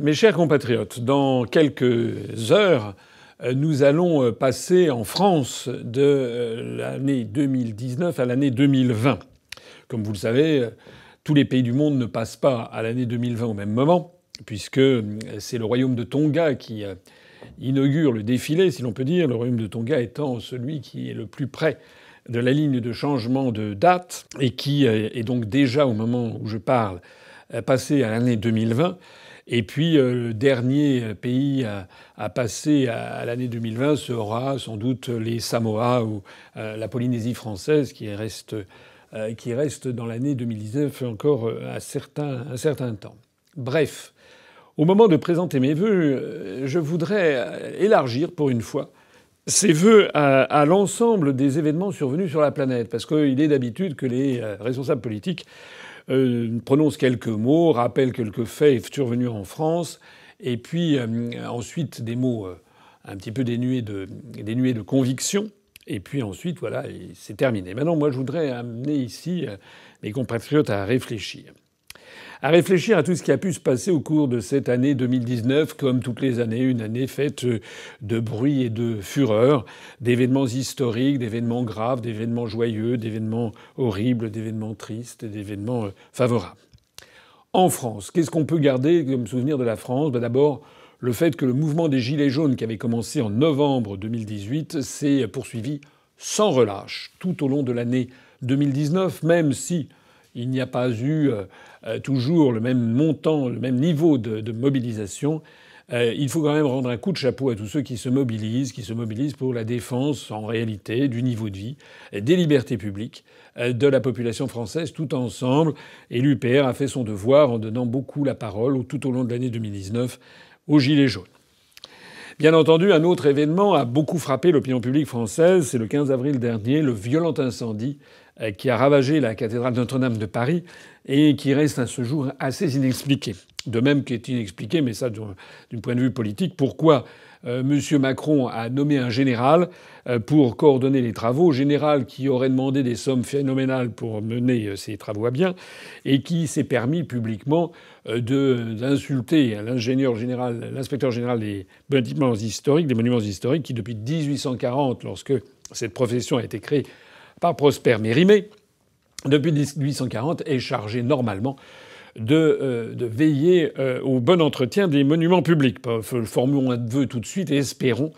mes chers compatriotes, dans quelques heures, euh, nous allons euh, passer en France de euh, l'année 2019 à l'année 2020. Comme vous le savez, tous les pays du monde ne passent pas à l'année 2020 au même moment, puisque c'est le royaume de Tonga qui inaugure le défilé, si l'on peut dire, le royaume de Tonga étant celui qui est le plus près de la ligne de changement de date et qui est donc déjà au moment où je parle passé à l'année 2020. Et puis euh, le dernier pays à, passer à, l'année 2020 sera sans doute les Samoa ou euh, la Polynésie française qui reste, euh, qui reste dans l'année 2019 encore un certain, un certain temps. Bref, au moment de présenter mes vœux, je voudrais élargir pour une fois ces vœux à, à l'ensemble des événements survenus sur la planète, parce qu'il est d'habitude que les responsables politiques euh, prononce quelques mots, rappelle quelques faits survenus en France, et puis euh, ensuite des mots euh, un petit peu dénués de, dénués de conviction. Et puis ensuite, voilà, c'est terminé. Maintenant, moi, je voudrais amener ici mes compatriotes à réfléchir à réfléchir à tout ce qui a pu se passer au cours de cette année 2019, comme toutes les années, une année faite de bruit et de fureur, d'événements historiques, d'événements graves, d'événements joyeux, d'événements horribles, d'événements tristes, d'événements euh, favorables. En France, qu'est-ce qu'on peut garder comme souvenir de la France? Ben D'abord, le fait que le mouvement des Gilets jaunes qui avait commencé en novembre 2018 s'est poursuivi sans relâche tout au long de l'année 2019, même si il n'y a pas eu euh, toujours le même montant, le même niveau de, mobilisation. Euh, il faut quand même rendre un coup de chapeau à tous ceux qui se mobilisent, qui se mobilisent pour la défense en réalité du niveau de vie, des libertés publiques de la population française tout ensemble. Et l'UPR a fait son devoir en donnant beaucoup la parole tout au long de l'année 2019 aux Gilets jaunes. Bien entendu, un autre événement a beaucoup frappé l'opinion publique française. C'est le 15 avril dernier, le violent incendie euh, qui a ravagé la cathédrale Notre-Dame de Paris et qui reste à ce jour assez inexpliqué. De même qu'est inexpliqué, mais ça d'un point de vue politique, pourquoi euh, M. Macron a nommé un général euh, pour coordonner les travaux, général qui aurait demandé des sommes phénoménales pour mener ces travaux à bien, et qui s'est permis publiquement d'insulter l'ingénieur général, l'inspecteur général des bâtiments historiques, des monuments historiques, qui depuis 1840, lorsque cette profession a été créée, par Prosper Mérimée, depuis 1840, est chargé normalement de, euh, veiller euh, au bon entretien des monuments publics. Formons un vœu tout de suite et espérons,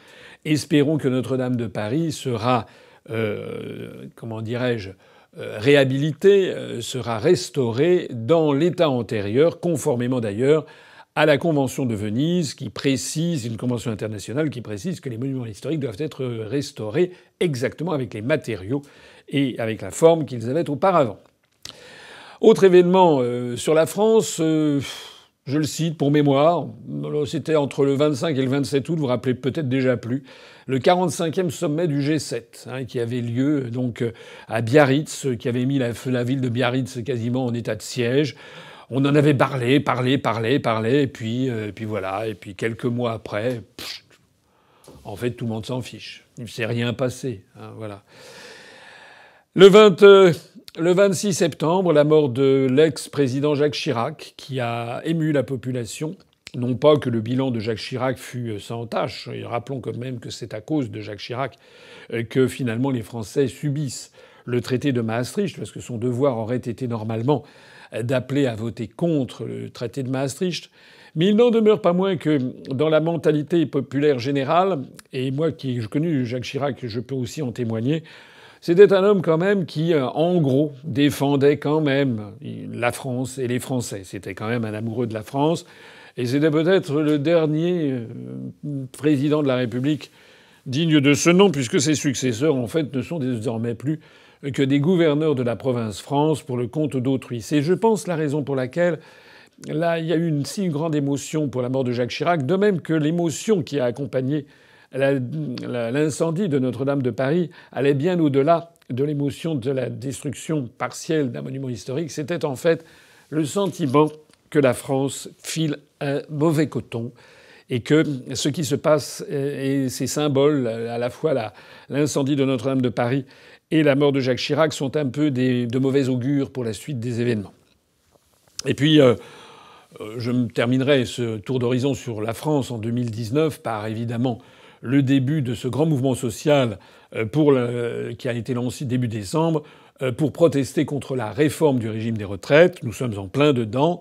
espérons que Notre-Dame de Paris sera, euh, comment dirais-je, réhabilitée, sera restaurée dans l'état antérieur, conformément d'ailleurs à la Convention de Venise qui précise, une convention internationale qui précise que les monuments historiques doivent être restaurés exactement avec les matériaux et avec la forme qu'ils avaient auparavant. Autre événement euh, sur la France, euh, je le cite pour mémoire, c'était entre le 25 et le 27 août, vous vous rappelez peut-être déjà plus, le 45e sommet du G7 hein, qui avait lieu donc euh, à Biarritz, qui avait mis la, ville de Biarritz quasiment en état de siège. On en avait parlé, parlé, parlé, parlé, et puis, puis voilà, et puis quelques mois après, en fait tout le monde s'en fiche. Il ne s'est rien passé, hein, voilà. Le, 20, euh, le 26 septembre, la mort de l'ex-président Jacques Chirac, qui a ému la population. Non pas que le bilan de Jacques Chirac fût sans tâche, et rappelons quand même que c'est à cause de Jacques Chirac euh, que finalement les Français subissent le traité de Maastricht, parce que son devoir aurait été normalement d'appeler à voter contre le traité de Maastricht. Mais il n'en demeure pas moins que dans la mentalité populaire générale, et moi qui ai connu Jacques Chirac, je peux aussi en témoigner, c'était un homme quand même qui, euh, en gros, défendait quand même la France et les Français. C'était quand même un amoureux de la France. Et c'était peut-être le dernier euh, président de la République digne de ce nom, puisque ses successeurs, en fait, ne sont désormais plus que des gouverneurs de la province France pour le compte d'autrui. C'est, je pense, la raison pour laquelle là, il y a eu une si grande émotion pour la mort de Jacques Chirac, de même que l'émotion qui a accompagné l'incendie de Notre-Dame de Paris allait bien au-delà de l'émotion de la destruction partielle d'un monument historique. C'était en fait le sentiment que la France file un mauvais coton et que ce qui se passe et ces symboles, à la fois l'incendie de Notre-Dame de Paris et la mort de Jacques Chirac, sont un peu de mauvais augure pour la suite des événements. Et puis, euh, je me terminerai ce tour d'horizon sur la France en 2019 par évidemment le début de ce grand mouvement social pour qui a été lancé début décembre pour protester contre la réforme du régime des retraites. Nous sommes en plein dedans.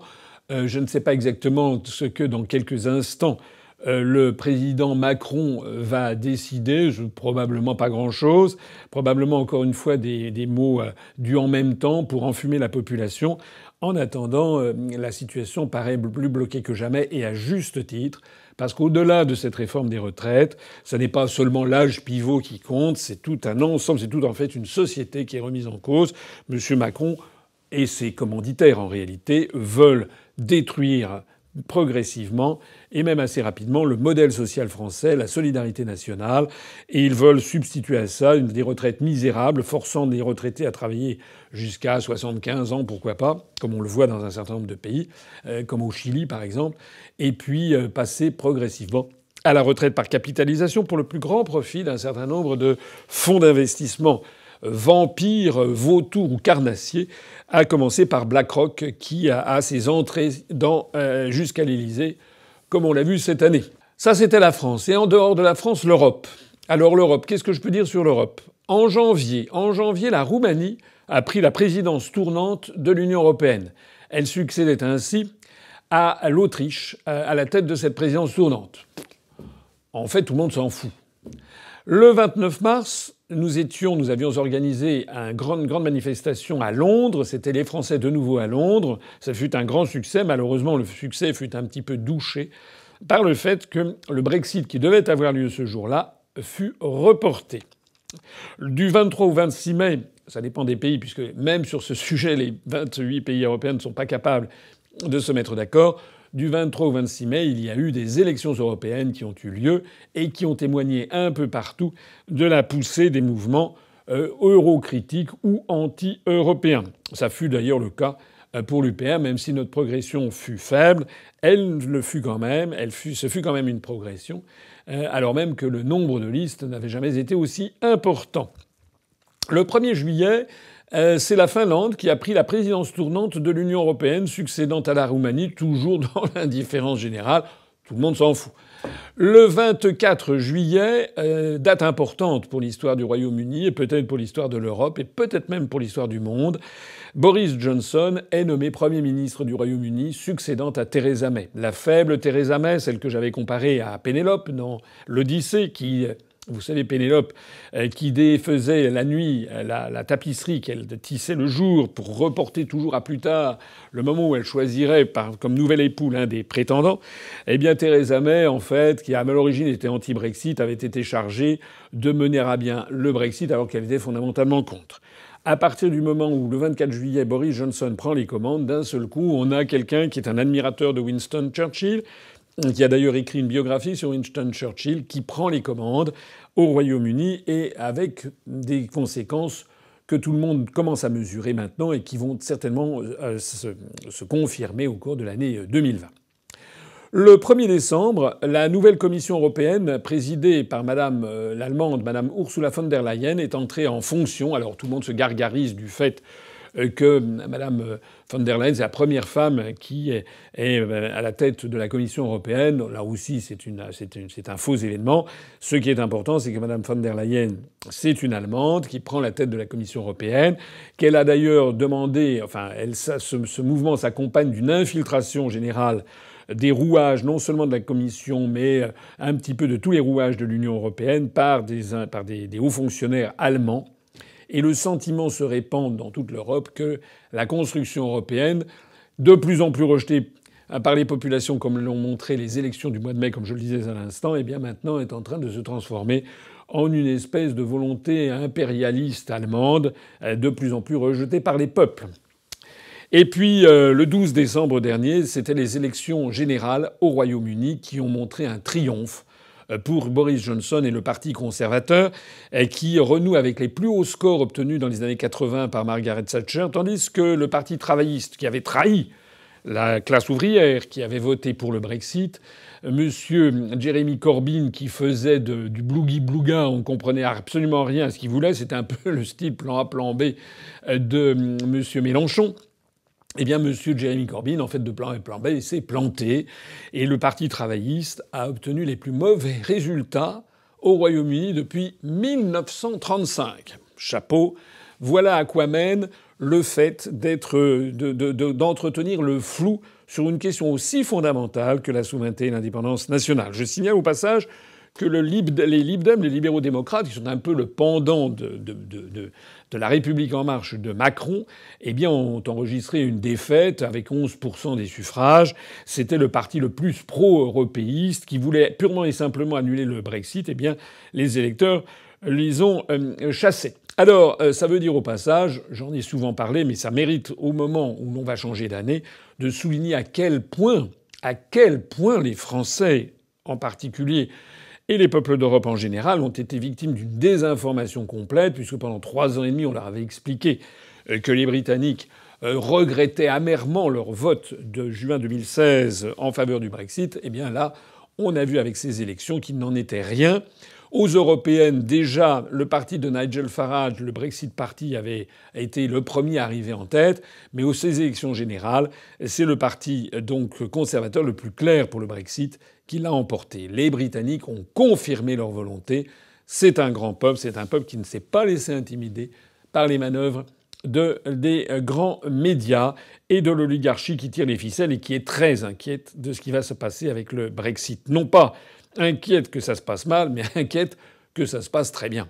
Je ne sais pas exactement ce que dans quelques instants euh, le président Macron euh, va décider, probablement pas grand-chose, probablement encore une fois des, mots euh, du en même temps pour enfumer la population. En attendant, la situation paraît plus bloquée que jamais et à juste titre. Parce qu'au-delà de cette réforme des retraites, ce n'est pas seulement l'âge pivot qui compte, c'est tout un ensemble, c'est tout en fait une société qui est remise en cause. M. Macron et ses commanditaires, en réalité, veulent détruire progressivement et même assez rapidement le modèle social français, la solidarité nationale, et ils veulent substituer à ça des retraites misérables, forçant les retraités à travailler jusqu'à 75 ans, pourquoi pas, comme on le voit dans un certain nombre de pays, euh, comme au Chili par exemple, et puis euh, passer progressivement à la retraite par capitalisation pour le plus grand profit d'un certain nombre de fonds d'investissement vampires, vautours ou carnassiers, à commencer par BlackRock qui a, ses entrées euh, jusqu'à l'Élysée, comme on l'a vu cette année. Ça, c'était la France. Et en dehors de la France, l'Europe. Alors l'Europe, qu'est-ce que je peux dire sur l'Europe? En janvier, en janvier, la Roumanie a pris la présidence tournante de l'Union européenne. Elle succédait ainsi à l'Autriche euh, à la tête de cette présidence tournante. En fait, tout le monde s'en fout. Le 29 mars, nous étions, nous avions organisé une grande, grande manifestation à Londres. C'était les Français de nouveau à Londres. Ça fut un grand succès. Malheureusement, le succès fut un petit peu douché par le fait que le Brexit qui devait avoir lieu ce jour-là fut reporté. Du 23 au 26 mai, ça dépend des pays, puisque même sur ce sujet, les 28 pays européens ne sont pas capables de se mettre d'accord du 23 au 26 mai, il y a eu des élections européennes qui ont eu lieu et qui ont témoigné un peu partout de la poussée des mouvements euh, eurocritiques ou anti-européens. Ça fut d'ailleurs le cas euh, pour l'UPR, même si notre progression fut faible, elle le fut quand même, elle fut, ce fut quand même une progression, euh, alors même que le nombre de listes n'avait jamais été aussi important. Le 1er juillet, euh, c'est la Finlande qui a pris la présidence tournante de l'Union européenne, succédant à la Roumanie, toujours dans l'indifférence générale. Tout le monde s'en fout. Le 24 juillet, euh, date importante pour l'histoire du Royaume-Uni et peut-être pour l'histoire de l'Europe et peut-être même pour l'histoire du monde, Boris Johnson est nommé Premier ministre du Royaume-Uni, succédant à Theresa May. La faible Theresa May, celle que j'avais comparée à Pénélope dans l'Odyssée, qui vous savez, Pénélope, euh, qui défaisait la nuit euh, la, tapisserie qu'elle tissait le jour pour reporter toujours à plus tard le moment où elle choisirait comme nouvel époux l'un des prétendants, eh bien Theresa May, en fait, qui à l'origine était anti-Brexit, avait été chargée de mener à bien le Brexit alors qu'elle était fondamentalement contre. À partir du moment où, le 24 juillet, Boris Johnson prend les commandes, d'un seul coup, on a quelqu'un qui est un admirateur de Winston Churchill, qui a d'ailleurs écrit une biographie sur Winston Churchill, qui prend les commandes au Royaume-Uni et avec des conséquences que tout le monde commence à mesurer maintenant et qui vont certainement euh, se, confirmer au cours de l'année 2020. Le 1er décembre, la nouvelle Commission européenne, présidée par Madame euh, l'Allemande, Madame Ursula von der Leyen, est entrée en fonction. Alors tout le monde se gargarise du fait euh, que Mme von der Leyen, c'est la première femme qui est euh, à la tête de la Commission européenne. Là aussi, c'est un faux événement. Ce qui est important, c'est que Mme von der Leyen, c'est une Allemande qui prend la tête de la Commission européenne, qu'elle a d'ailleurs demandé, enfin, ce, mouvement s'accompagne d'une infiltration générale des rouages non seulement de la Commission, mais euh, un petit peu de tous les rouages de l'Union européenne par des hauts fonctionnaires allemands et le sentiment se répand dans toute l'Europe que la construction européenne, de plus en plus rejetée par les populations, comme l'ont montré les élections du mois de mai, comme je le disais à l'instant, eh bien maintenant est en train de se transformer en une espèce de volonté impérialiste allemande, euh, de plus en plus rejetée par les peuples. Et puis euh, le 12 décembre dernier, c'était les élections générales au Royaume-Uni qui ont montré un triomphe euh, pour Boris Johnson et le Parti conservateur, euh, qui renoue avec les plus hauts scores obtenus dans les années 80 par Margaret Thatcher, tandis que le Parti travailliste, qui avait trahi la classe ouvrière, qui avait voté pour le Brexit, Monsieur Jeremy Corbyn qui faisait du blougui blouga, on comprenait absolument rien à ce qu'il voulait, c'était un peu le style plan A, plan B euh, de Monsieur Mélenchon. Eh bien, M. Jeremy Corbyn, en fait, de plan et plan B, s'est planté. Et le Parti travailliste a obtenu les plus mauvais résultats au Royaume-Uni depuis 1935. Chapeau. Voilà à quoi mène le fait d'entretenir le flou sur une question aussi fondamentale que la souveraineté et l'indépendance nationale. Je signale au passage que le les Lib les libéraux démocrates, qui sont un peu le pendant de, de la République en marche de Macron, eh bien, ont enregistré une défaite avec 11% des suffrages. C'était le parti le plus pro-européiste qui voulait purement et simplement annuler le Brexit. Eh bien, les électeurs les ont euh, chassés. Alors, euh, ça veut dire au passage, j'en ai souvent parlé, mais ça mérite au moment où l'on va changer d'année, de souligner à quel point, à quel point les Français en particulier et les peuples d'Europe en général ont été victimes d'une désinformation complète, puisque pendant trois ans et demi, on leur avait expliqué euh, que les Britanniques euh, regrettaient amèrement leur vote de juin 2016 en faveur du Brexit. Eh bien là, on a vu avec ces élections qu'il n'en était rien. Aux européennes, déjà, le parti de Nigel Farage, le Brexit Party, avait été le premier arrivé en tête. Mais aux ces élections générales, c'est le parti donc conservateur le plus clair pour le Brexit qui l'a emporté. Les Britanniques ont confirmé leur volonté. C'est un grand peuple, c'est un peuple qui ne s'est pas laissé intimider par les manœuvres de, des grands médias et de l'oligarchie qui tire les ficelles et qui est très inquiète de ce qui va se passer avec le Brexit. Non pas inquiète que ça se passe mal, mais inquiète que ça se passe très bien.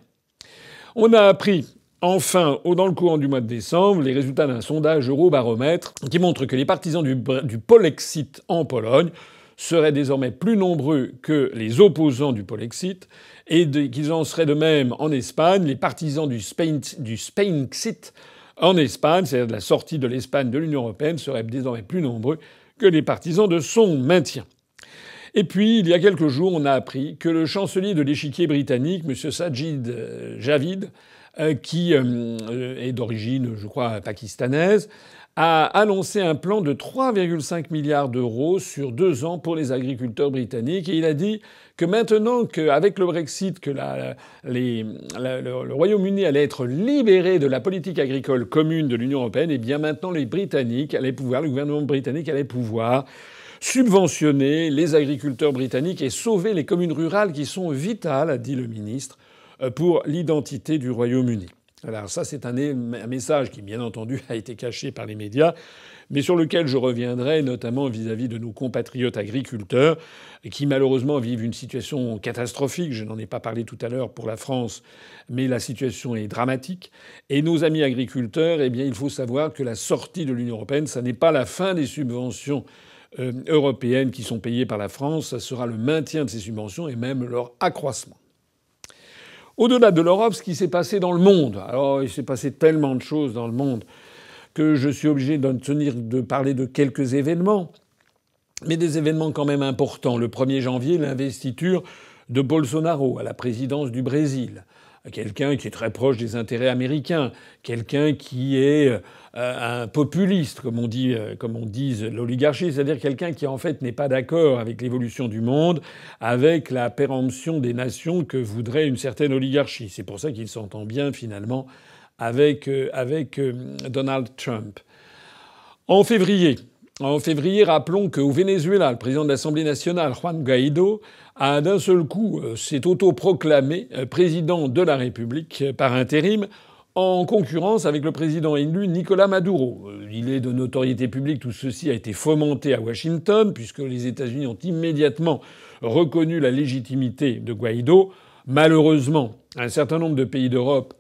On a appris enfin, dans le courant du mois de décembre, les résultats d'un sondage Eurobaromètre qui montre que les partisans du, du Polexit en Pologne seraient désormais plus nombreux que les opposants du Polexit et qu'ils en seraient de même en Espagne. Les partisans du, Spain, du Spainxit en Espagne, c'est-à-dire la sortie de l'Espagne de l'Union européenne, seraient désormais plus nombreux que les partisans de son maintien. Et puis, il y a quelques jours, on a appris que le chancelier de l'échiquier britannique, M. Sajid euh, Javid, euh, qui euh, est d'origine, je crois, pakistanaise, a annoncé un plan de 3,5 milliards d'euros sur deux ans pour les agriculteurs britanniques. Et il a dit que maintenant qu'avec le Brexit, que les, le, Royaume-Uni allait être libéré de la politique agricole commune de l'Union européenne, et eh bien maintenant les Britanniques allaient pouvoir, le gouvernement britannique allait pouvoir subventionner les agriculteurs britanniques et sauver les communes rurales qui sont vitales, a dit le ministre, euh, pour l'identité du Royaume-Uni. Alors ça, c'est un, message qui, bien entendu, a été caché par les médias, mais sur lequel je reviendrai, notamment vis-à-vis de nos compatriotes agriculteurs, qui malheureusement vivent une situation catastrophique. Je n'en ai pas parlé tout à l'heure pour la France, mais la situation est dramatique. Et nos amis agriculteurs, eh bien, il faut savoir que la sortie de l'Union européenne, ça n'est pas la fin des subventions euh, européennes qui sont payées par la France, ça sera le maintien de ces subventions et même leur accroissement. Au-delà de l'Europe, ce qui s'est passé dans le monde. Alors, il s'est passé tellement de choses dans le monde que je suis obligé de tenir de parler de quelques événements, mais des événements quand même importants. Le 1er janvier, l'investiture de Bolsonaro à la présidence du Brésil quelqu'un qui est très proche des intérêts américains, quelqu'un qui est euh, un populiste, comme on dit, euh, comme on l'oligarchie, c'est-à-dire quelqu'un qui en fait n'est pas d'accord avec l'évolution du monde, avec la péremption des nations que voudrait une certaine oligarchie. C'est pour ça qu'il s'entend bien finalement avec, euh, avec Donald Trump. En février, en février, rappelons qu'au Venezuela, le président de l'Assemblée nationale, Juan Guaido, a d'un seul coup euh, s'est autoproclamé euh, président de la République euh, par intérim en concurrence avec le président élu Nicolas Maduro. Il est de notoriété publique, tout ceci a été fomenté à Washington, puisque les États-Unis ont immédiatement reconnu la légitimité de Guaido. Malheureusement, un certain nombre de pays d'Europe,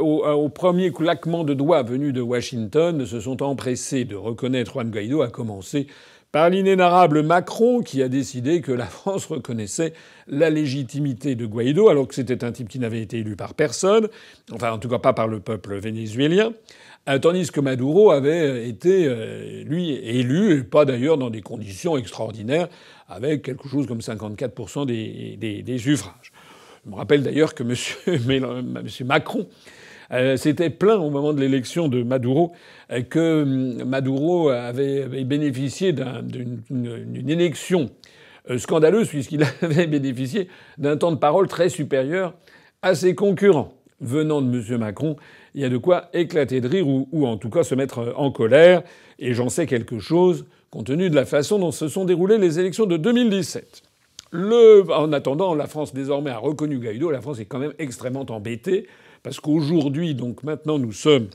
au, premier claquement de doigts venu de Washington, se sont empressés de reconnaître Juan Guaido, à commencer par l'inénarrable Macron qui a décidé que la France reconnaissait la légitimité de Guaido alors que c'était un type qui n'avait été élu par personne, enfin en tout cas pas par le peuple vénézuélien, euh, tandis que Maduro avait été, euh, lui, élu, et pas d'ailleurs dans des conditions extraordinaires, avec quelque chose comme 54% des, des, suffrages. Je me rappelle d'ailleurs que M. Macron euh, c'était plein au moment de l'élection de Maduro euh, que hum, Maduro avait bénéficié d'une élection euh, scandaleuse puisqu'il avait bénéficié d'un temps de parole très supérieur à ses concurrents. venant de M. Macron, il y a de quoi éclater de rire ou, en tout cas se mettre en colère. Et j'en sais quelque chose compte tenu de la façon dont se sont déroulées les élections de 2017. Le... En attendant, la France désormais a reconnu Guaido. La France est quand même extrêmement embêtée parce qu'aujourd'hui, donc maintenant, nous sommes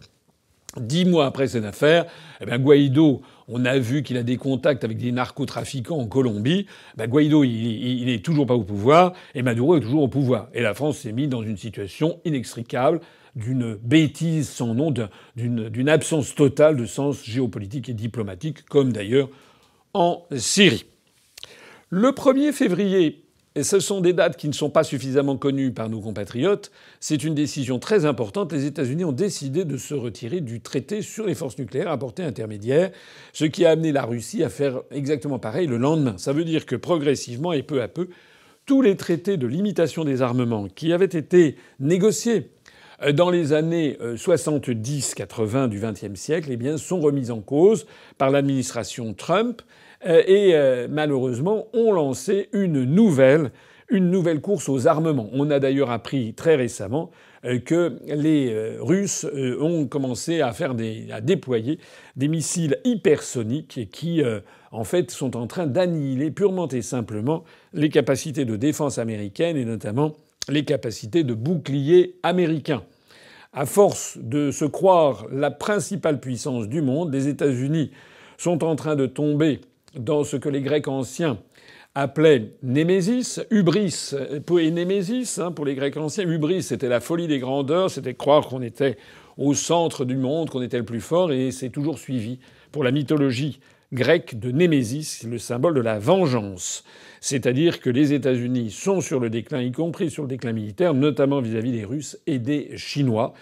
dix mois après cette affaire. Eh bien, Guaido, on a vu qu'il a des contacts avec des narcotrafiquants en Colombie. Ben, Guaido, il, n'est toujours pas au pouvoir et Maduro est toujours au pouvoir. Et la France s'est mise dans une situation inextricable d'une bêtise sans nom, d'une absence totale de sens géopolitique et diplomatique, comme d'ailleurs en Syrie. Le 1er février, et ce sont des dates qui ne sont pas suffisamment connues par nos compatriotes, c'est une décision très importante. Les États-Unis ont décidé de se retirer du traité sur les forces nucléaires à portée intermédiaire, ce qui a amené la Russie à faire exactement pareil le lendemain. Ça veut dire que progressivement et peu à peu, tous les traités de limitation des armements qui avaient été négociés euh, dans les années 70-80 euh, du XXe siècle, eh bien, sont remises en cause par l'administration Trump et malheureusement ont lancé une nouvelle, une nouvelle course aux armements. On a d'ailleurs appris très récemment que les Russes ont commencé à faire des, à déployer des missiles hypersoniques qui, en fait, sont en train d'annihiler purement et simplement les capacités de défense américaines et notamment les capacités de bouclier américains. À force de se croire la principale puissance du monde, les États-Unis sont en train de tomber dans ce que les Grecs anciens appelaient Némésis, hubris et Némésis hein, pour les Grecs anciens. Hubris, c'était la folie des grandeurs, c'était croire qu'on était au centre du monde, qu'on était le plus fort, et c'est toujours suivi pour la mythologie grecque de Némésis, le symbole de la vengeance. C'est-à-dire que les États-Unis sont sur le déclin, y compris sur le déclin militaire, notamment vis-à-vis des Russes et des Chinois.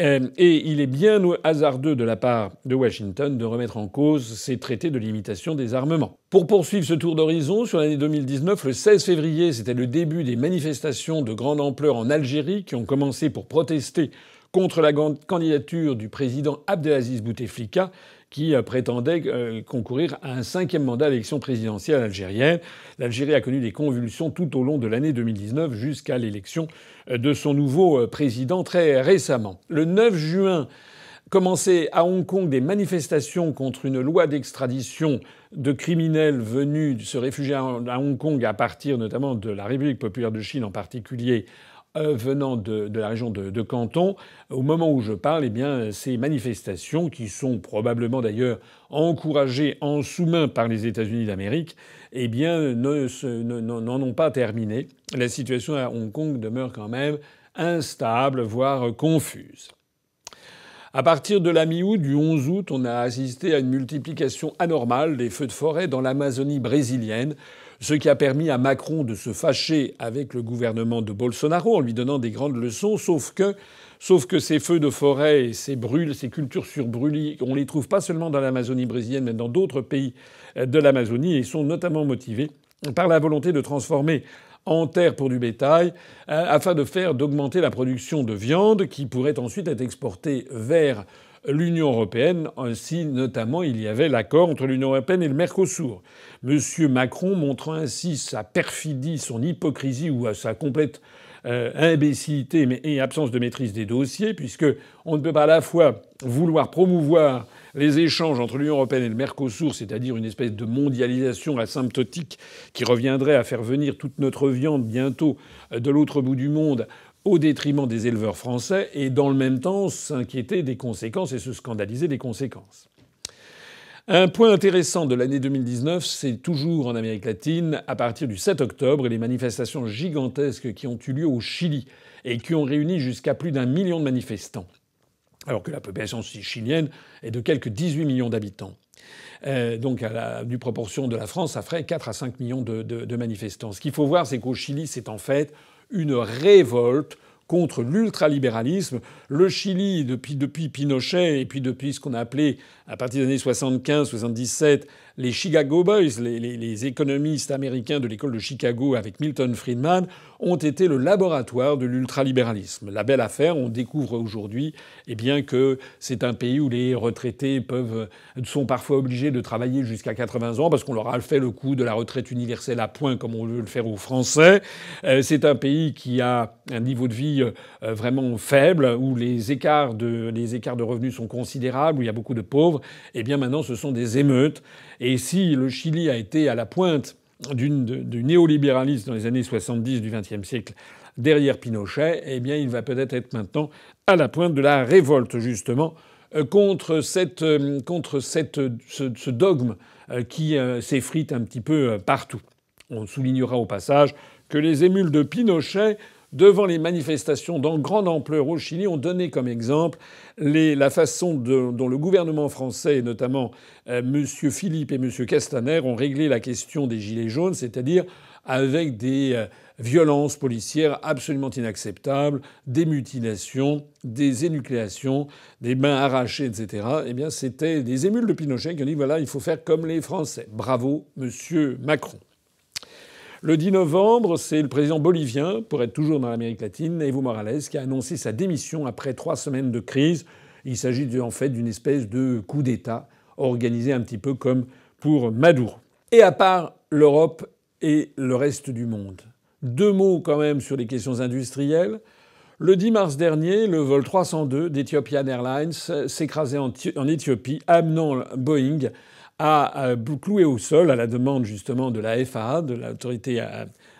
Euh, et il est bien hasardeux de la part de Washington de remettre en cause ces traités de limitation des armements. Pour poursuivre ce tour d'horizon, sur l'année 2019, le 16 février, c'était le début des manifestations de grande ampleur en Algérie qui ont commencé pour protester contre la candidature du président Abdelaziz Bouteflika qui euh, prétendait euh, concourir à un cinquième mandat à l'élection présidentielle algérienne. L'Algérie a connu des convulsions tout au long de l'année 2019 jusqu'à l'élection euh, de son nouveau président très récemment. Le 9 juin, commençaient à Hong Kong des manifestations contre une loi d'extradition de criminels venus se réfugier à Hong Kong à partir notamment de la République populaire de Chine en particulier euh, venant de, la région de, Canton. Au moment où je parle, eh bien, ces manifestations, qui sont probablement d'ailleurs encouragées en sous-main par les États-Unis d'Amérique, eh bien, n'en ont pas terminé. La situation à Hong Kong demeure quand même instable, voire confuse. À partir de la mi-août, du 11 août, on a assisté à une multiplication anormale des feux de forêt dans l'Amazonie brésilienne ce qui a permis à Macron de se fâcher avec le gouvernement de Bolsonaro en lui donnant des grandes leçons, sauf que ces feux de forêt ces brûles, ces cultures sur brûlis, on les trouve pas seulement dans l'Amazonie brésilienne, mais dans d'autres pays de l'Amazonie, et sont notamment motivés par la volonté de transformer en terre pour du bétail, euh, afin de faire d'augmenter la production de viande qui pourrait ensuite être exportée vers l'Union européenne, si notamment il y avait l'accord entre l'Union européenne et le Mercosur. M. Macron montrant ainsi sa perfidie, son hypocrisie ou sa complète euh, imbécilité et absence de maîtrise des dossiers, puisque on ne peut pas à la fois vouloir promouvoir les échanges entre l'Union européenne et le Mercosur, c'est-à-dire une espèce de mondialisation asymptotique qui reviendrait à faire venir toute notre viande bientôt euh, de l'autre bout du monde au détriment des éleveurs français et dans le même temps s'inquiéter des conséquences et se scandaliser des conséquences. Un point intéressant de l'année 2019, c'est toujours en Amérique latine, à partir du 7 octobre, les manifestations gigantesques qui ont eu lieu au Chili et qui ont réuni jusqu'à plus d'un million de manifestants, alors que la population chilienne est de quelques 18 millions d'habitants. Euh, donc, à la, du proportion de la France, ça ferait 4 à 5 millions de, de manifestants. Ce qu'il faut voir, c'est qu'au Chili, c'est en fait une révolte contre l'ultralibéralisme. Le Chili, depuis, depuis Pinochet et puis depuis ce qu'on a appelé à partir des années 75-77, les Chicago Boys, les, économistes américains de l'école de Chicago avec Milton Friedman, ont été le laboratoire de l'ultralibéralisme. La belle affaire, on découvre aujourd'hui eh bien, que c'est un pays où les retraités peuvent, sont parfois obligés de travailler jusqu'à 80 ans parce qu'on leur a fait le coup de la retraite universelle à point comme on veut le faire aux Français. Euh, c'est un pays qui a un niveau de vie euh, vraiment faible, où les écarts de, les écarts de revenus sont considérables, où il y a beaucoup de pauvres. Eh bien maintenant, ce sont des émeutes. Et si le Chili a été à la pointe du néolibéralisme dans les années 70 du XXe siècle derrière Pinochet, eh bien, il va peut-être être maintenant à la pointe de la révolte, justement, euh, contre, cette, euh, contre cette, ce, dogme euh, qui s'effrite un petit peu partout. On soulignera au passage que les émules de Pinochet devant les manifestations dans grande ampleur au Chili, ont donné comme exemple la façon dont le gouvernement français, et notamment euh, M. Philippe et M. Castaner, ont réglé la question des Gilets jaunes, c'est-à-dire avec des euh, violences policières absolument inacceptables, des mutilations, des énucléations, des mains arrachées, etc. Eh bien, c'était des émules de Pinochet qui ont dit voilà, il faut faire comme les Français. Bravo, Monsieur Macron. Le 10 novembre, c'est le président bolivien, pour être toujours dans l'Amérique latine, Evo Morales, qui a annoncé sa démission après trois semaines de crise. Il s'agit en fait d'une espèce de coup d'État organisé un petit peu comme pour Maduro. Et à part l'Europe et le reste du monde, deux mots quand même sur les questions industrielles. Le 10 mars dernier, le vol 302 d'Ethiopian Airlines s'écrasait en Éthiopie, amenant Boeing a cloué au sol, à la demande justement de la FAA, de l'autorité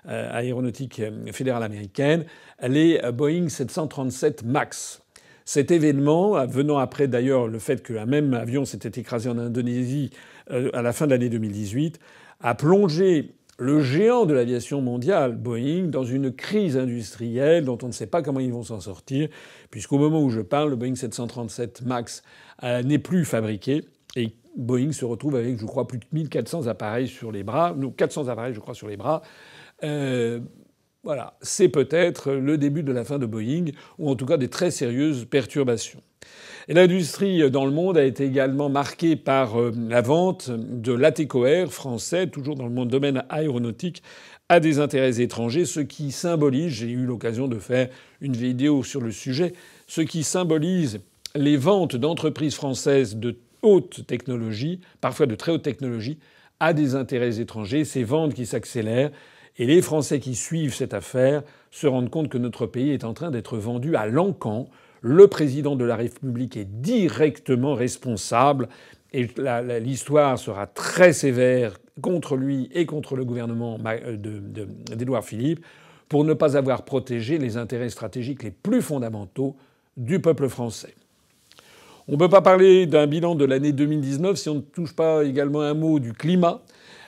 aéronautique fédérale américaine, les Boeing 737 MAX. Cet événement, venant après d'ailleurs le fait qu'un même avion s'était écrasé en Indonésie euh, à la fin de l'année 2018, a plongé le géant de l'aviation mondiale, Boeing, dans une crise industrielle dont on ne sait pas comment ils vont s'en sortir, puisqu'au moment où je parle, le Boeing 737 MAX euh, n'est plus fabriqué et Boeing se retrouve avec, je crois, plus de 1400 appareils sur les bras, non, 400 appareils, je crois, sur les bras. Euh, voilà, c'est peut-être le début de la fin de Boeing, ou en tout cas des très sérieuses perturbations. Et l'industrie dans le monde a été également marquée par euh, la vente de l'Atecoer français, toujours dans le domaine aéronautique, à des intérêts étrangers, ce qui symbolise, j'ai eu l'occasion de faire une vidéo sur le sujet, ce qui symbolise les ventes d'entreprises françaises de haute technologie, parfois de très haute technologie, à des intérêts étrangers, ces ventes qui s'accélèrent, et les Français qui suivent cette affaire se rendent compte que notre pays est en train d'être vendu à l'encan. Le président de la République est directement responsable, et l'histoire sera très sévère contre lui et contre le gouvernement d'Édouard Philippe pour ne pas avoir protégé les intérêts stratégiques les plus fondamentaux du peuple français. On ne peut pas parler d'un bilan de l'année 2019 si on ne touche pas également un mot du climat.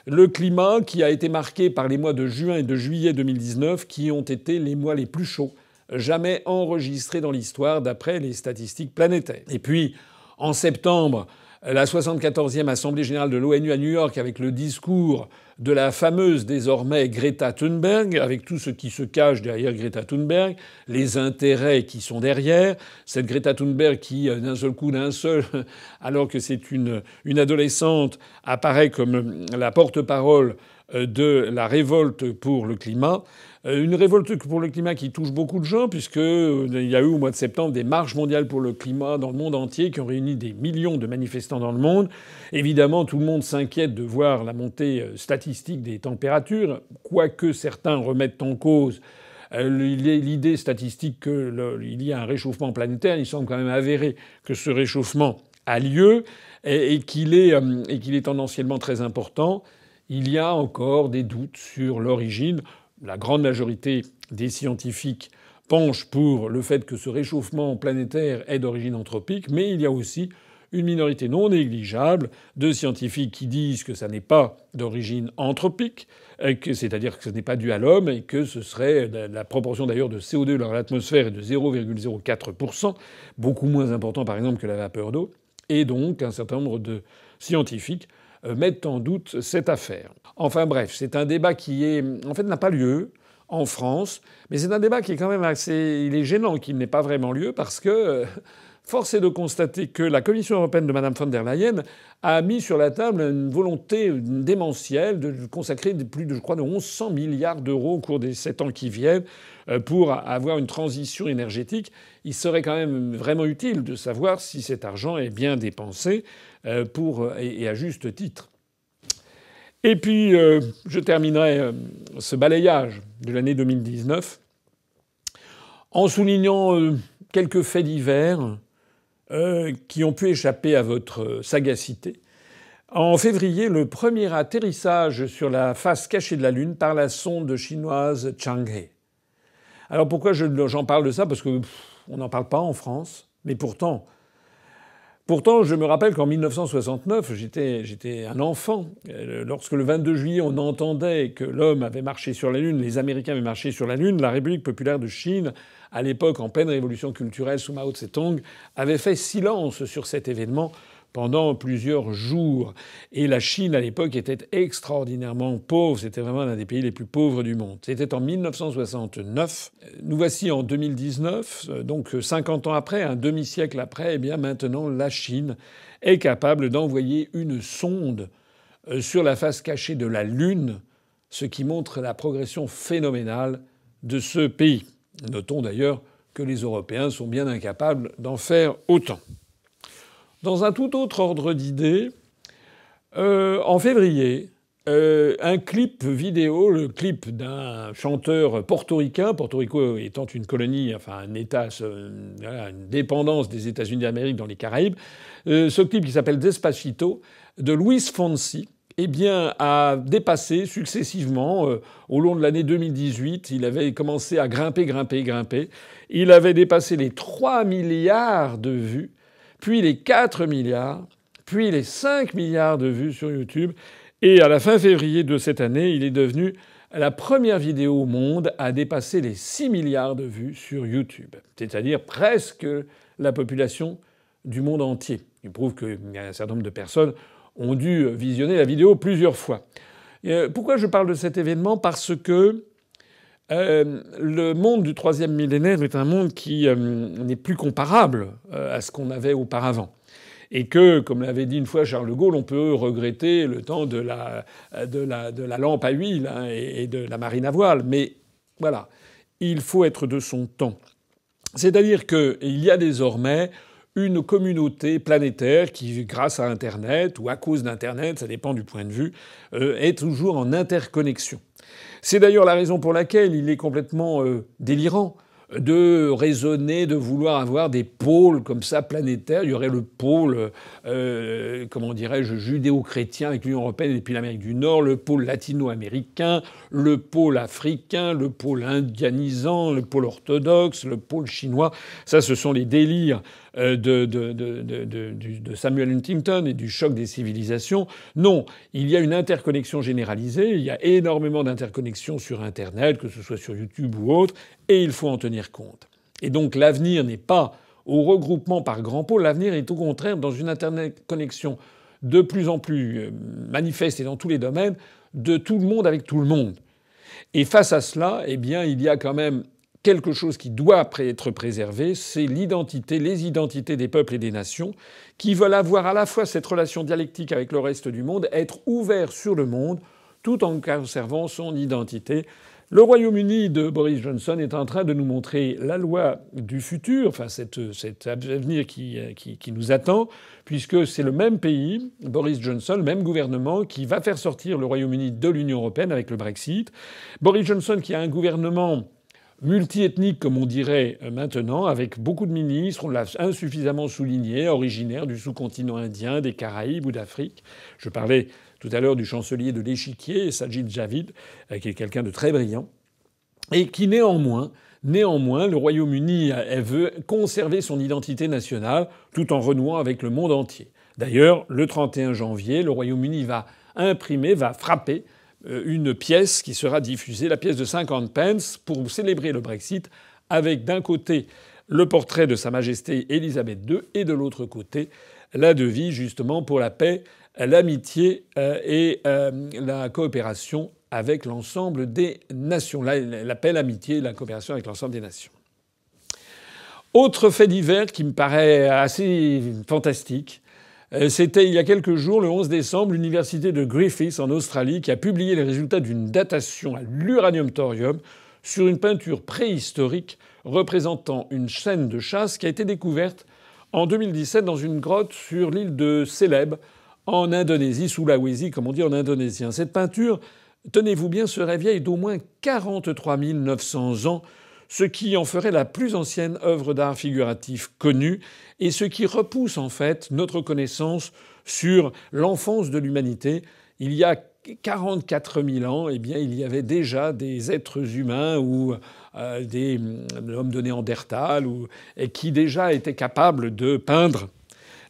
Le climat qui a été marqué par les mois de juin et de juillet 2019 qui ont été les mois les plus chauds jamais enregistrés dans l'histoire d'après les statistiques planétaires. Et puis, en septembre, la 74e Assemblée générale de l'ONU à New York avec le discours de la fameuse désormais Greta Thunberg, avec tout ce qui se cache derrière Greta Thunberg, les intérêts qui sont derrière, cette Greta Thunberg qui, euh, d'un seul coup, d'un seul, alors que c'est une, une adolescente, apparaît comme la porte-parole euh, de la révolte pour le climat. Euh, une révolte pour le climat qui touche beaucoup de gens, puisqu'il euh, y a eu au mois de septembre des marches mondiales pour le climat dans le monde entier qui ont réuni des millions de manifestants dans le monde. Évidemment, tout le monde s'inquiète de voir la montée statistique des températures, quoique certains remettent en cause l'idée statistique qu'il y a un réchauffement planétaire. Il semble quand même avéré que ce réchauffement a lieu et, qu'il est, est tendanciellement très important il y a encore des doutes sur l'origine. La grande majorité des scientifiques penchent pour le fait que ce réchauffement planétaire est d'origine anthropique, mais il y a aussi une minorité non négligeable de scientifiques qui disent que ça n'est pas d'origine anthropique, c'est-à-dire que ce n'est pas dû à l'homme et que ce serait la proportion d'ailleurs de CO2 dans l'atmosphère est de 0,04%, beaucoup moins important par exemple que la vapeur d'eau, et donc un certain nombre de scientifiques mettent en doute cette affaire. Enfin bref, c'est un débat qui est, en fait, n'a pas lieu en France, mais c'est un débat qui est quand même assez, il est gênant qu'il n'ait pas vraiment lieu parce que, euh, force est de constater que la Commission européenne de Mme von der Leyen a mis sur la table une volonté démentielle de consacrer plus de, je crois, de 1100 milliards d'euros au cours des sept ans qui viennent euh, pour avoir une transition énergétique. Il serait quand même vraiment utile de savoir si cet argent est bien dépensé euh, pour, et à juste titre. Et puis, euh, je terminerai ce balayage de l'année 2019 en soulignant quelques faits divers euh, qui ont pu échapper à votre sagacité. En février, le premier atterrissage sur la face cachée de la Lune par la sonde chinoise Chang'e. Alors pourquoi j'en parle de ça? Parce que on n'en parle pas en France, mais pourtant, Pourtant, je me rappelle qu'en 1969, j'étais un enfant. Euh, lorsque le 22 juillet, on entendait que l'homme avait marché sur la Lune, les Américains avaient marché sur la Lune, la République populaire de Chine à l'époque en pleine révolution culturelle sous Mao Tse-tung, avait fait silence sur cet événement pendant plusieurs jours. Et la Chine, à l'époque, était extraordinairement pauvre. C'était vraiment l'un des pays les plus pauvres du monde. C'était en 1969. Nous voici en 2019, donc 50 ans après, un demi-siècle après. Eh bien, maintenant, la Chine est capable d'envoyer une sonde euh, sur la face cachée de la Lune, ce qui montre la progression phénoménale de ce pays. Notons d'ailleurs que les Européens sont bien incapables d'en faire autant. Dans un tout autre ordre d'idées, euh, en février, euh, un clip vidéo, le clip d'un chanteur portoricain, Porto Rico étant une colonie, enfin un État, une dépendance des États-Unis d'Amérique dans les Caraïbes, euh, ce clip qui s'appelle Despacito, de Luis Fonsi, eh bien, a dépassé successivement au long de l'année 2018. Il avait commencé à grimper, grimper, grimper. Il avait dépassé les 3 milliards de vues, puis les 4 milliards, puis les 5 milliards de vues sur YouTube. Et à la fin février de cette année, il est devenu la première vidéo au monde à dépasser les 6 milliards de vues sur YouTube, c'est-à-dire presque la population du monde entier. Il prouve qu'il y a un certain nombre de personnes ont dû visionner la vidéo plusieurs fois. Euh, pourquoi je parle de cet événement? Parce que euh, le monde du troisième millénaire est un monde qui euh, n'est plus comparable à ce qu'on avait auparavant. Et que, comme l'avait dit une fois Charles de Gaulle, on peut regretter le temps de la, de la, de la lampe à huile hein, et, et de la marine à voile. Mais voilà, il faut être de son temps. C'est-à-dire qu'il y a désormais une communauté planétaire qui, grâce à Internet ou à cause d'Internet, ça dépend du point de vue, euh, est toujours en interconnexion. C'est d'ailleurs la raison pour laquelle il est complètement euh, délirant de raisonner, de vouloir avoir des pôles comme ça planétaires. Il y aurait le pôle, euh, comment dirais-je, judéo-chrétien avec l'Union européenne et puis l'Amérique du Nord, le pôle latino-américain, le pôle africain, le pôle indianisant, le pôle orthodoxe, le pôle chinois. Ça, ce sont les délires euh, de, Samuel Huntington et du choc des civilisations. Non, il y a une interconnexion généralisée, il y a énormément d'interconnexions sur Internet, que ce soit sur YouTube ou autre, et il faut en tenir compte. Et donc l'avenir n'est pas au regroupement par grands pôles, l'avenir est au contraire dans une interconnexion de plus en plus euh, manifeste et dans tous les domaines de tout le monde avec tout le monde. Et face à cela, eh bien, il y a quand même quelque chose qui doit être préservé, c'est l'identité, les identités des peuples et des nations, qui veulent avoir à la fois cette relation dialectique avec le reste du monde, être ouverts sur le monde, tout en conservant son identité. Le Royaume-Uni de Boris Johnson est en train de nous montrer la loi du futur, enfin cet, avenir qui, qui, qui, nous attend, puisque c'est le même pays, Boris Johnson, le même gouvernement, qui va faire sortir le Royaume-Uni de l'Union européenne avec le Brexit. Boris Johnson qui a un gouvernement multiethnique, comme on dirait euh, maintenant, avec beaucoup de ministres, on l'a insuffisamment souligné, originaires du sous-continent indien, des Caraïbes ou d'Afrique. Je parlais tout à l'heure du chancelier de l'échiquier, Sajid Javid, euh, qui est quelqu'un de très brillant, et qui néanmoins Néanmoins, le Royaume-Uni veut conserver son identité nationale tout en renouant avec le monde entier. D'ailleurs, le 31 janvier, le Royaume-Uni va imprimer, va frapper euh, une pièce qui sera diffusée, la pièce de 50 pence, pour célébrer le Brexit, avec d'un côté le portrait de Sa Majesté Élisabeth II et de l'autre côté la devise justement pour la paix, l'amitié euh, et euh, la coopération avec l'ensemble des nations. La, paix, l'amitié et la coopération avec l'ensemble des nations. Autre fait divers qui me paraît assez fantastique, euh, c'était il y a quelques jours, le 11 décembre, l'université de Griffith en Australie qui a publié les résultats d'une datation à l'uranium-thorium sur une peinture préhistorique représentant une chaîne de chasse qui a été découverte en 2017 dans une grotte sur l'île de Célèbes en Indonésie, Sulawesi comme on dit en indonésien. Cette peinture, tenez-vous bien, serait vieille d'au moins 43 900 ans ce qui en ferait la plus ancienne œuvre d'art figuratif connue et ce qui repousse en fait notre connaissance sur l'enfance de l'humanité. Il y a 44 000 ans, eh bien, il y avait déjà des êtres humains ou euh, des hommes de Néandertal ou, qui déjà étaient capables de peindre,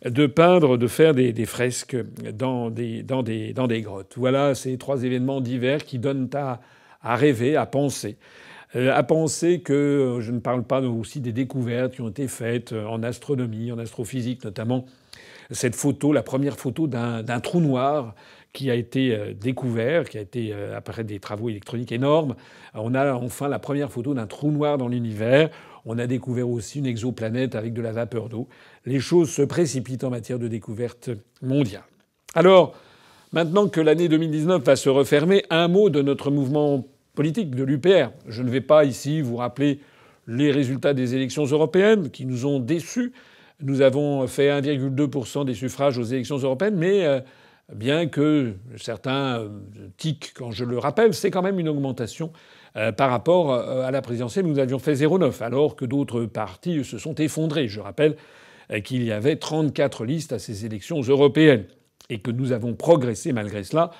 de peindre, de faire des, fresques dans des, dans, des, dans des grottes. Voilà ces trois événements divers qui donnent à rêver, à penser. Euh, à penser que euh, je ne parle pas aussi des découvertes qui ont été faites euh, en astronomie, en astrophysique notamment. Cette photo, la première photo d'un trou noir qui a été découvert, qui a été après des travaux électroniques énormes. On a enfin la première photo d'un trou noir dans l'univers. On a découvert aussi une exoplanète avec de la vapeur d'eau. Les choses se précipitent en matière de découverte mondiale. Alors, maintenant que l'année 2019 va se refermer, un mot de notre mouvement politique de l'UPR. Je ne vais pas ici vous rappeler les résultats des élections européennes qui nous ont déçus. Nous avons fait 1,2% des suffrages aux élections européennes, mais euh, bien que certains euh, tiquent quand je le rappelle, c'est quand même une augmentation euh, par rapport à la présidentielle. Nous avions fait 0,9, alors que d'autres partis se sont effondrés. Je rappelle qu'il y avait 34 listes à ces élections européennes et que nous avons progressé malgré cela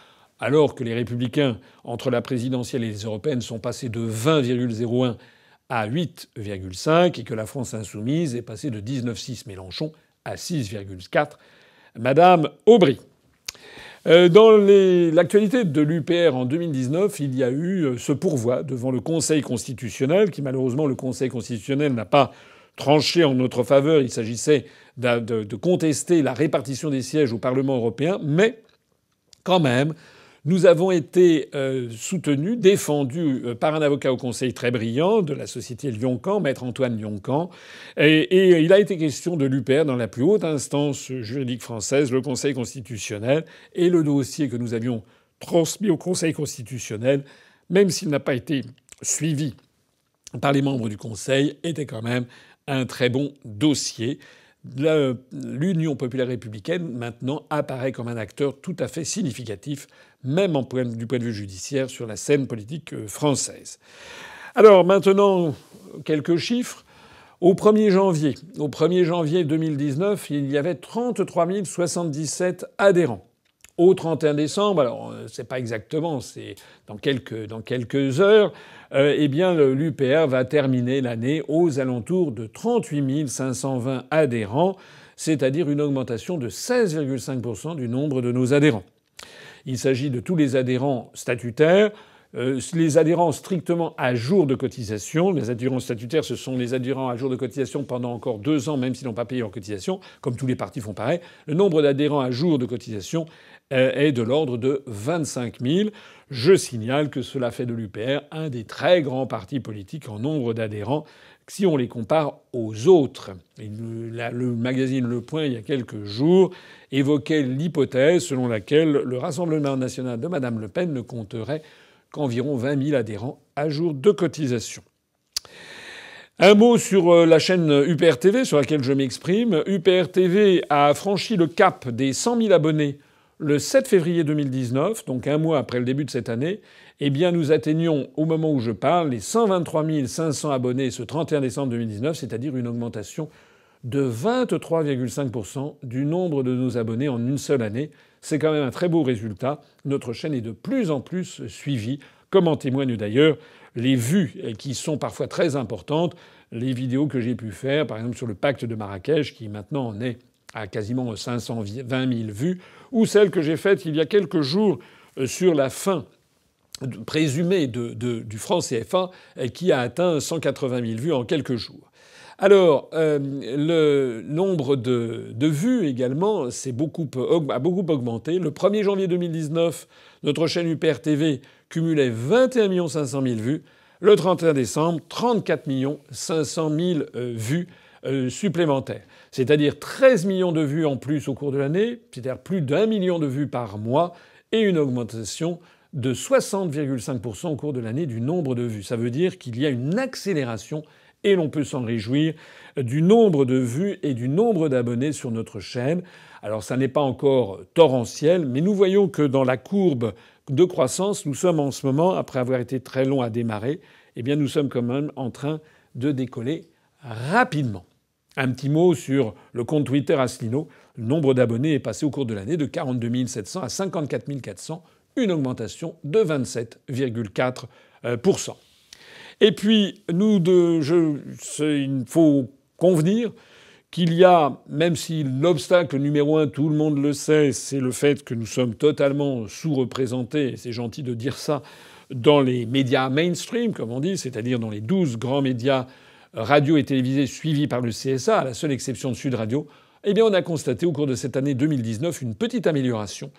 alors que les républicains, entre la présidentielle et les européennes, sont passés de 20,01 à 8,5 et que la France insoumise est passée de 19,6 Mélenchon à 6,4 Madame Aubry. Euh, dans l'actualité de l'UPR en 2019, il y a eu euh, ce pourvoi devant le Conseil constitutionnel, qui malheureusement le Conseil constitutionnel n'a pas tranché en notre faveur. Il s'agissait de contester la répartition des sièges au Parlement européen, mais quand même, nous avons été euh, soutenus, défendus euh, par un avocat au Conseil très brillant de la société Lyoncan, maître Antoine Lyoncan. Et, il a été question de l'UPR dans la plus haute instance juridique française, le Conseil constitutionnel. Et le dossier que nous avions transmis au Conseil constitutionnel, même s'il n'a pas été suivi par les membres du Conseil, était quand même un très bon dossier. L'Union populaire républicaine, maintenant, apparaît comme un acteur tout à fait significatif même du point de vue judiciaire, sur la scène politique euh, française. Alors maintenant, quelques chiffres. Au 1er janvier, au 1er janvier 2019, il y avait 33 077 adhérents. Au 31 décembre, alors euh, c'est pas exactement, c'est dans quelques, heures, euh, eh bien l'UPR va terminer l'année aux alentours de 38 520 adhérents, c'est-à-dire une augmentation de 16,5% du nombre de nos adhérents. Il s'agit de tous les adhérents statutaires. Euh, les adhérents strictement à jour de cotisation, les adhérents statutaires, ce sont les adhérents à jour de cotisation pendant encore deux ans, même s'ils n'ont pas payé en cotisation, comme tous les partis font pareil. Le nombre d'adhérents à jour de cotisation euh, est de l'ordre de 25 000. Je signale que cela fait de l'UPR un des très grands partis politiques en nombre d'adhérents si on les compare aux autres. Le magazine Le Point, il y a quelques jours, évoquait l'hypothèse selon laquelle le Rassemblement national de Mme Le Pen ne compterait qu'environ 20 000 adhérents à jour de cotisation. Un mot sur euh, la chaîne UPR TV sur laquelle je m'exprime. UPR TV a franchi le cap des 100 000 abonnés le 7 février 2019, donc un mois après le début de cette année, eh bien, nous atteignons, au moment où je parle, les 123 500 abonnés ce 31 décembre 2019, c'est-à-dire une augmentation de 23,5% du nombre de nos abonnés en une seule année. C'est quand même un très beau résultat. Notre chaîne est de plus en plus suivie, comme en témoignent d'ailleurs les vues qui sont parfois très importantes. Les vidéos que j'ai pu faire, par exemple sur le pacte de Marrakech, qui maintenant en est à quasiment 520 000 vues, ou celle que j'ai faite il y a quelques jours euh, sur la fin présumé du franc CFA qui a atteint 180 000 vues en quelques jours. Alors, euh, le nombre de, vues également beaucoup, a beaucoup augmenté. Le 1er janvier 2019, notre chaîne UPR TV cumulait 21 500 000 vues. Le 31 décembre, 34 500 000 vues supplémentaires. C'est-à-dire 13 millions de vues en plus au cours de l'année, c'est-à-dire plus d'un million de vues par mois, et une augmentation de 60,5% au cours de l'année du nombre de vues. Ça veut dire qu'il y a une accélération et l'on peut s'en réjouir du nombre de vues et du nombre d'abonnés sur notre chaîne. Alors ça n'est pas encore torrentiel, mais nous voyons que dans la courbe de croissance, nous sommes en ce moment, après avoir été très long à démarrer, eh bien nous sommes quand même en train de décoller rapidement. Un petit mot sur le compte Twitter Asselineau. Le nombre d'abonnés est passé au cours de l'année de 42 700 à 54 400, une augmentation de 27,4% et puis, nous, il faut convenir qu'il y a, même si l'obstacle numéro un, tout le monde le sait, c'est le fait que nous sommes totalement sous-représentés, c'est gentil de dire ça, dans les médias mainstream, comme on dit, c'est-à-dire dans les 12 grands médias radio et télévisés suivis par le CSA, à la seule exception de Sud Radio, eh bien on a constaté au cours de cette année 2019 une petite amélioration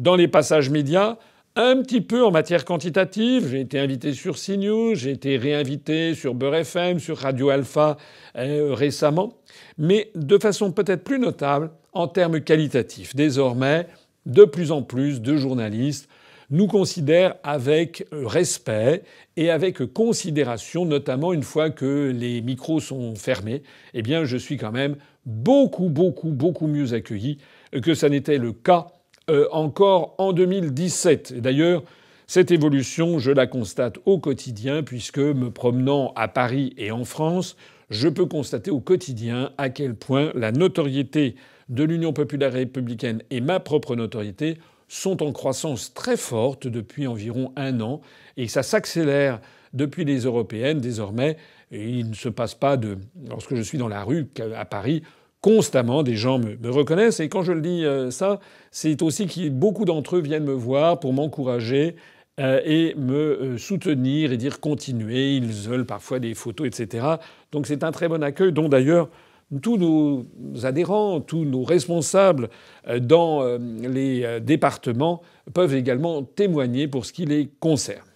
dans les passages médias, un petit peu en matière quantitative. J'ai été invité sur CNews, j'ai été réinvité sur Beurre FM, sur Radio Alpha euh, récemment, mais de façon peut-être plus notable en termes qualitatifs. Désormais, de plus en plus de journalistes nous considèrent avec respect et avec considération, notamment une fois que les micros sont fermés. Eh bien, je suis quand même beaucoup, beaucoup, beaucoup mieux accueilli que ça n'était le cas euh, encore en 2017. D'ailleurs, cette évolution, je la constate au quotidien, puisque me promenant à Paris et en France, je peux constater au quotidien à quel point la notoriété de l'Union populaire républicaine et ma propre notoriété sont en croissance très forte depuis environ un an, et ça s'accélère depuis les européennes désormais. il ne se passe pas de, lorsque je suis dans la rue à Paris, constamment des gens me, reconnaissent. Et quand je le dis euh, ça, c'est aussi que beaucoup d'entre eux viennent me voir pour m'encourager euh, et me euh, soutenir et dire continuer. Ils veulent parfois des photos, etc. Donc c'est un très bon accueil, dont d'ailleurs tous nos adhérents, tous nos responsables dans les départements peuvent également témoigner pour ce qui les concerne.